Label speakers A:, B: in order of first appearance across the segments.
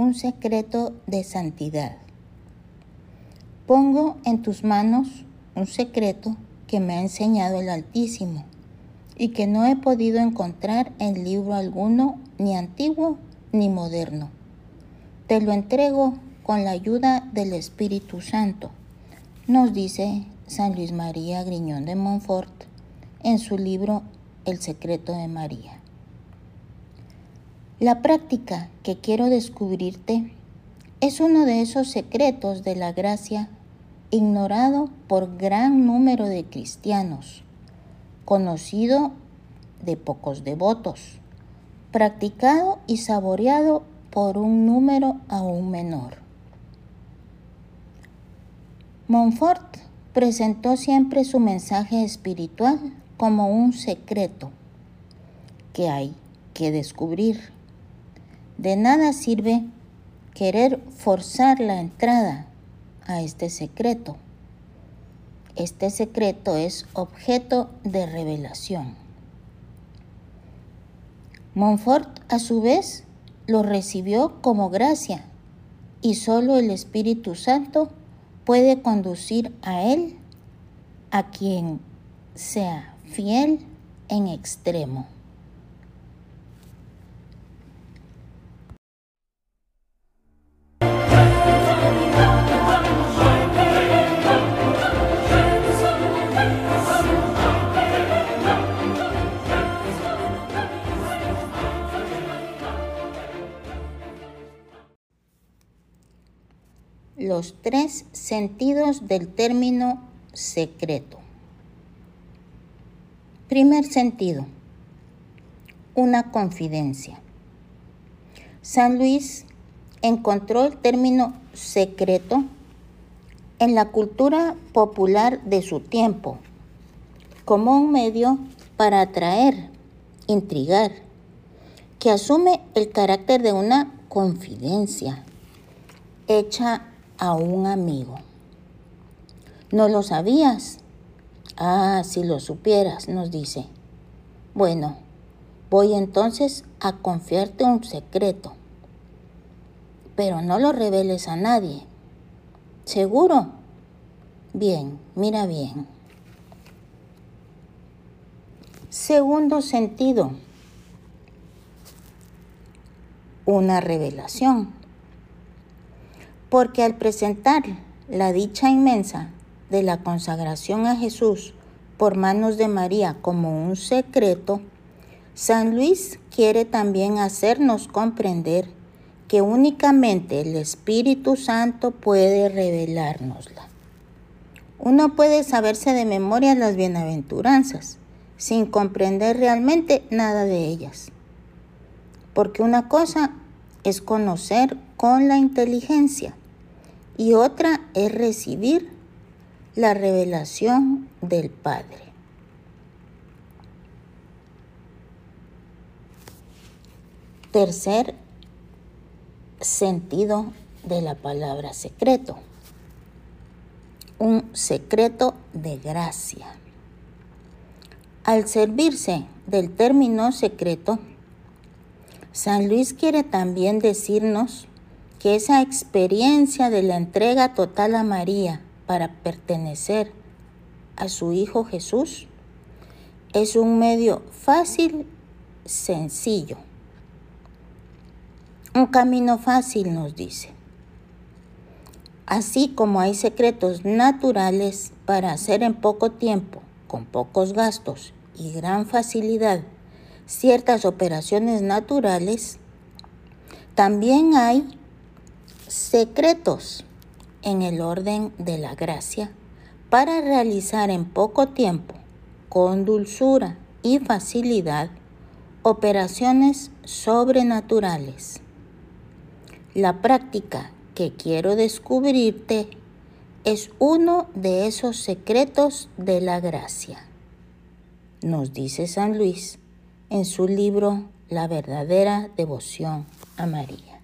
A: un secreto de santidad. Pongo en tus manos un secreto que me ha enseñado el Altísimo y que no he podido encontrar en libro alguno, ni antiguo ni moderno. Te lo entrego con la ayuda del Espíritu Santo, nos dice San Luis María Griñón de Montfort en su libro El secreto de María. La práctica que quiero descubrirte es uno de esos secretos de la gracia ignorado por gran número de cristianos, conocido de pocos devotos, practicado y saboreado por un número aún menor. Montfort presentó siempre su mensaje espiritual como un secreto que hay que descubrir. De nada sirve querer forzar la entrada a este secreto. Este secreto es objeto de revelación. Montfort a su vez lo recibió como gracia y solo el Espíritu Santo puede conducir a él a quien sea fiel en extremo. Los tres sentidos del término secreto. Primer sentido, una confidencia. San Luis encontró el término secreto en la cultura popular de su tiempo como un medio para atraer, intrigar, que asume el carácter de una confidencia hecha a un amigo. ¿No lo sabías? Ah, si lo supieras, nos dice. Bueno, voy entonces a confiarte un secreto, pero no lo reveles a nadie. ¿Seguro? Bien, mira bien. Segundo sentido, una revelación porque al presentar la dicha inmensa de la consagración a Jesús por manos de María como un secreto, San Luis quiere también hacernos comprender que únicamente el Espíritu Santo puede revelárnosla. Uno puede saberse de memoria las bienaventuranzas sin comprender realmente nada de ellas. Porque una cosa es conocer con la inteligencia y otra es recibir la revelación del Padre. Tercer sentido de la palabra secreto. Un secreto de gracia. Al servirse del término secreto, San Luis quiere también decirnos que esa experiencia de la entrega total a María para pertenecer a su Hijo Jesús es un medio fácil, sencillo. Un camino fácil nos dice. Así como hay secretos naturales para hacer en poco tiempo, con pocos gastos y gran facilidad ciertas operaciones naturales, también hay secretos en el orden de la gracia para realizar en poco tiempo, con dulzura y facilidad, operaciones sobrenaturales. La práctica que quiero descubrirte es uno de esos secretos de la gracia, nos dice San Luis en su libro La verdadera devoción a María.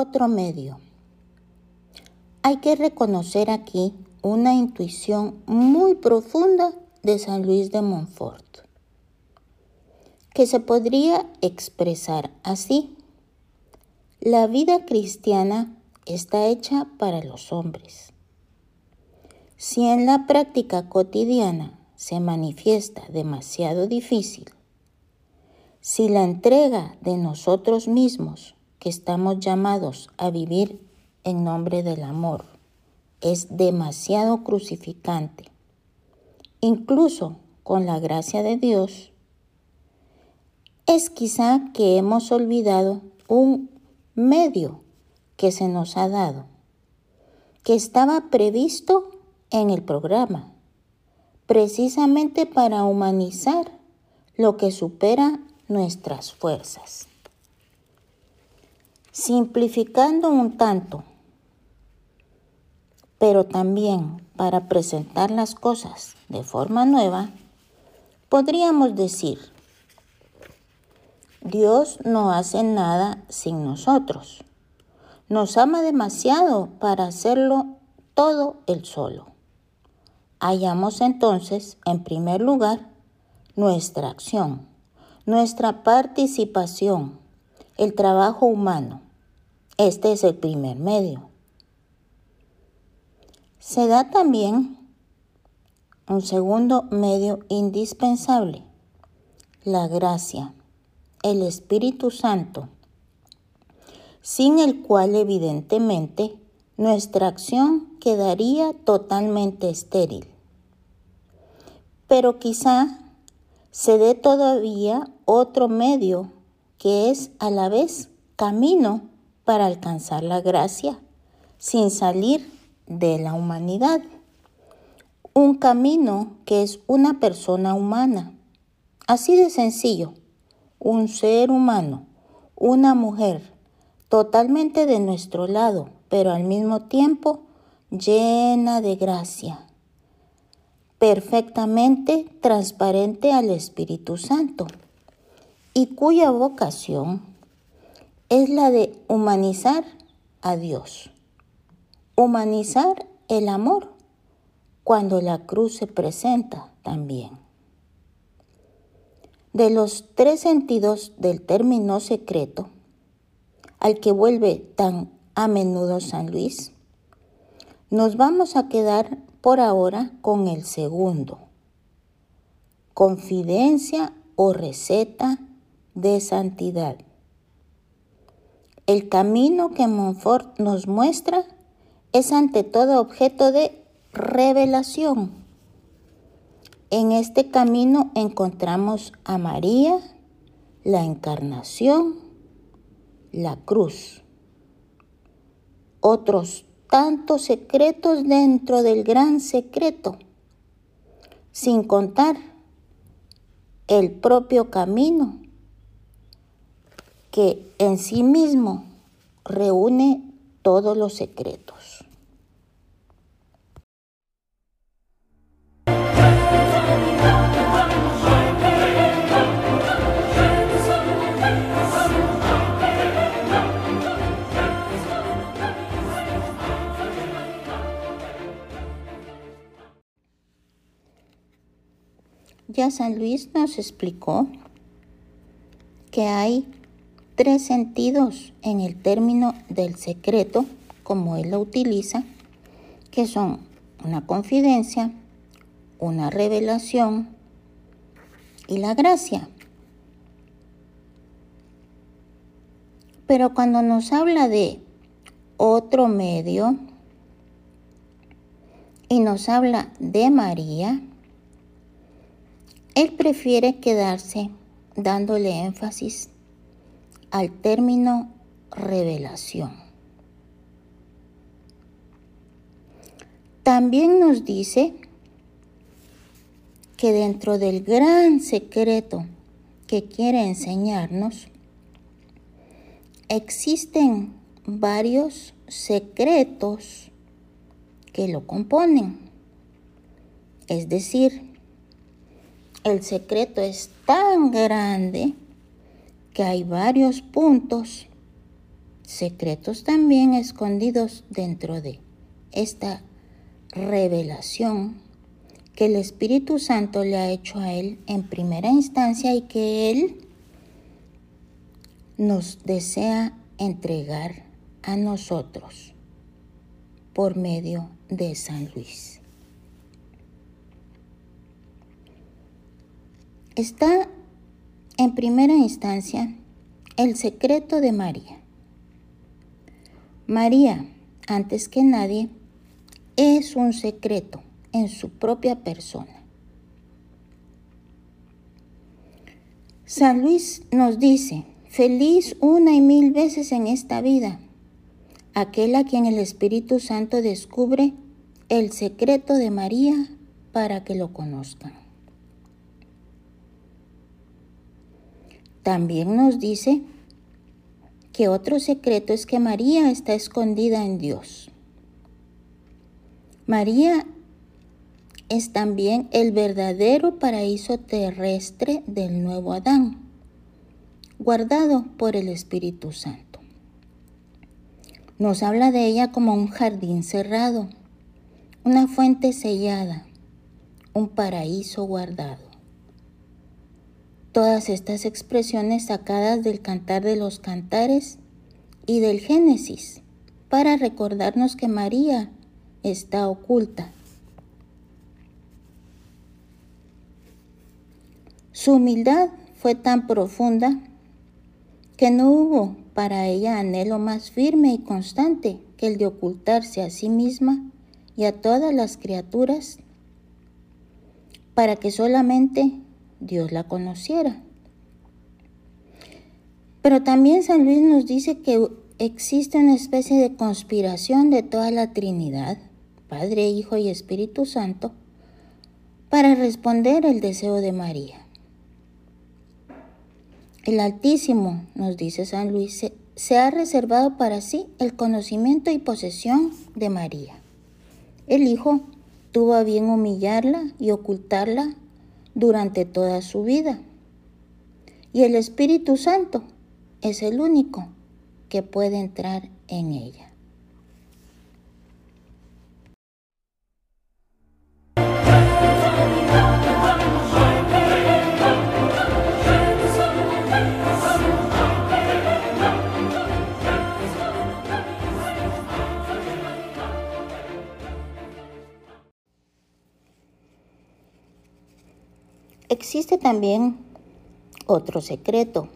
A: Otro medio. Hay que reconocer aquí una intuición muy profunda de San Luis de Montfort, que se podría expresar así. La vida cristiana está hecha para los hombres. Si en la práctica cotidiana se manifiesta demasiado difícil, si la entrega de nosotros mismos que estamos llamados a vivir en nombre del amor es demasiado crucificante, incluso con la gracia de Dios, es quizá que hemos olvidado un medio que se nos ha dado, que estaba previsto en el programa, precisamente para humanizar lo que supera nuestras fuerzas. Simplificando un tanto, pero también para presentar las cosas de forma nueva, podríamos decir, Dios no hace nada sin nosotros. Nos ama demasiado para hacerlo todo él solo. Hallamos entonces, en primer lugar, nuestra acción, nuestra participación, el trabajo humano. Este es el primer medio. Se da también un segundo medio indispensable, la gracia, el Espíritu Santo, sin el cual evidentemente nuestra acción quedaría totalmente estéril. Pero quizá se dé todavía otro medio que es a la vez camino para alcanzar la gracia sin salir de la humanidad. Un camino que es una persona humana. Así de sencillo. Un ser humano, una mujer, totalmente de nuestro lado, pero al mismo tiempo llena de gracia. Perfectamente transparente al Espíritu Santo y cuya vocación es la de humanizar a Dios humanizar el amor cuando la cruz se presenta también. De los tres sentidos del término secreto, al que vuelve tan a menudo San Luis, nos vamos a quedar por ahora con el segundo, confidencia o receta de santidad. El camino que Montfort nos muestra es ante todo objeto de revelación. En este camino encontramos a María, la encarnación, la cruz. Otros tantos secretos dentro del gran secreto, sin contar el propio camino que en sí mismo reúne todos los secretos. Ya San Luis nos explicó que hay tres sentidos en el término del secreto, como él lo utiliza, que son una confidencia, una revelación y la gracia. Pero cuando nos habla de otro medio y nos habla de María, él prefiere quedarse dándole énfasis al término revelación. También nos dice que dentro del gran secreto que quiere enseñarnos, existen varios secretos que lo componen. Es decir, el secreto es tan grande que hay varios puntos secretos también escondidos dentro de esta revelación que el Espíritu Santo le ha hecho a Él en primera instancia y que Él nos desea entregar a nosotros por medio de San Luis. Está en primera instancia el secreto de María. María, antes que nadie, es un secreto en su propia persona. San Luis nos dice, feliz una y mil veces en esta vida, aquel a quien el Espíritu Santo descubre el secreto de María para que lo conozcan. También nos dice que otro secreto es que María está escondida en Dios. María es también el verdadero paraíso terrestre del nuevo Adán, guardado por el Espíritu Santo. Nos habla de ella como un jardín cerrado, una fuente sellada, un paraíso guardado. Todas estas expresiones sacadas del Cantar de los Cantares y del Génesis para recordarnos que María está oculta. Su humildad fue tan profunda que no hubo para ella anhelo más firme y constante que el de ocultarse a sí misma y a todas las criaturas para que solamente Dios la conociera. Pero también San Luis nos dice que existe una especie de conspiración de toda la Trinidad, Padre, Hijo y Espíritu Santo, para responder el deseo de María. El Altísimo, nos dice San Luis, se, ha reservado para sí el conocimiento y posesión de María. El Hijo tuvo a bien humillarla y ocultarla durante toda su vida. Y el Espíritu Santo es el único que puede entrar en ella. Existe también otro secreto.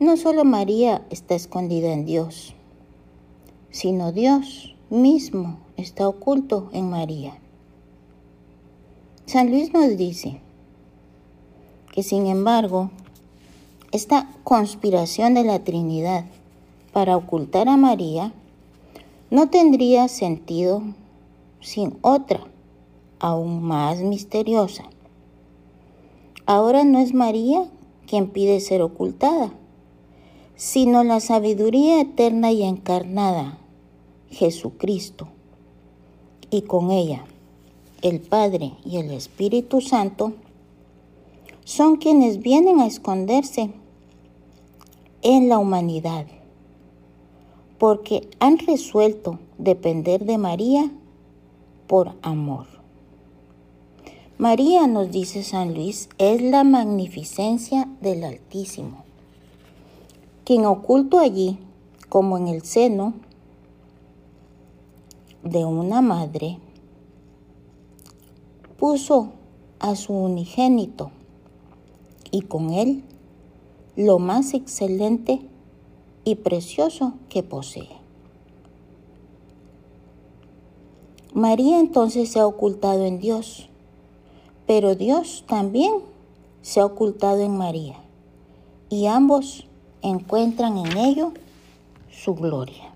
A: No solo María está escondida en Dios, sino Dios mismo está oculto en María. San Luis nos dice que sin embargo, esta conspiración de la Trinidad para ocultar a María no tendría sentido sin otra aún más misteriosa. Ahora no es María quien pide ser ocultada, sino la sabiduría eterna y encarnada, Jesucristo, y con ella el Padre y el Espíritu Santo, son quienes vienen a esconderse en la humanidad, porque han resuelto depender de María por amor. María, nos dice San Luis, es la magnificencia del Altísimo, quien oculto allí, como en el seno de una madre, puso a su unigénito y con él lo más excelente y precioso que posee. María entonces se ha ocultado en Dios pero Dios también se ha ocultado en María y ambos encuentran en ello su gloria.